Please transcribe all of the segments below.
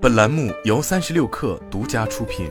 本栏目由三十六氪独家出品。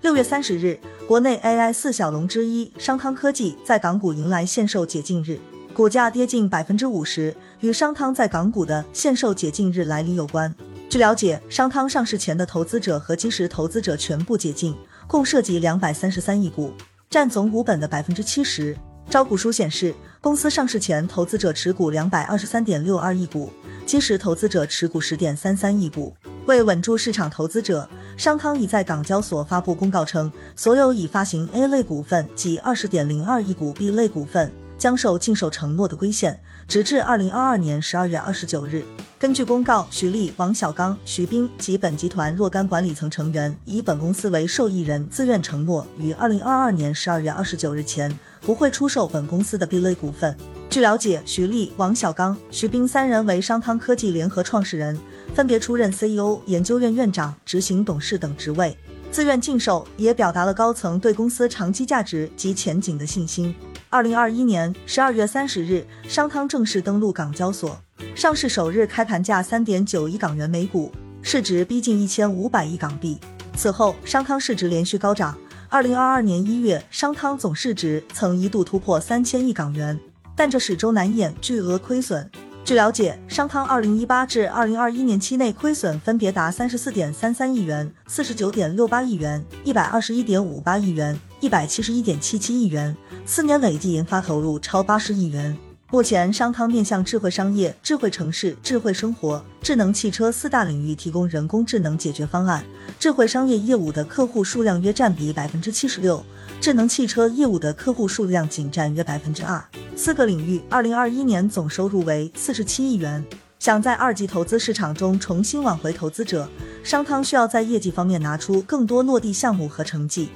六月三十日，国内 AI 四小龙之一商汤科技在港股迎来限售解禁日，股价跌近百分之五十，与商汤在港股的限售解禁日来临有关。据了解，商汤上市前的投资者和基石投资者全部解禁，共涉及两百三十三亿股，占总股本的百分之七十。招股书显示，公司上市前投资者持股两百二十三点六二亿股，基石投资者持股十点三三亿股。为稳住市场投资者，商汤已在港交所发布公告称，所有已发行 A 类股份及二十点零二亿股 B 类股份将受禁售承诺的规限，直至二零二二年十二月二十九日。根据公告，徐立、王小刚、徐斌及本集团若干管理层成员以本公司为受益人，自愿承诺于二零二二年十二月二十九日前不会出售本公司的 B 类股份。据了解，徐立、王小刚、徐斌三人为商汤科技联合创始人，分别出任 CEO、研究院院长、执行董事等职位。自愿禁售，也表达了高层对公司长期价值及前景的信心。二零二一年十二月三十日，商汤正式登陆港交所。上市首日开盘价三点九亿港元每股，市值逼近一千五百亿港币。此后，商汤市值连续高涨。二零二二年一月，商汤总市值曾一度突破三千亿港元，但这始终难掩巨额亏损。据了解，商汤二零一八至二零二一年期内亏损分别达三十四点三三亿元、四十九点六八亿元、一百二十一点五八亿元、一百七十一点七七亿元，四年累计研发投入超八十亿元。目前，商汤面向智慧商业、智慧城市、智慧生活、智能汽车四大领域提供人工智能解决方案。智慧商业业务的客户数量约占比百分之七十六，智能汽车业务的客户数量仅占约百分之二。四个领域，二零二一年总收入为四十七亿元。想在二级投资市场中重新挽回投资者，商汤需要在业绩方面拿出更多落地项目和成绩。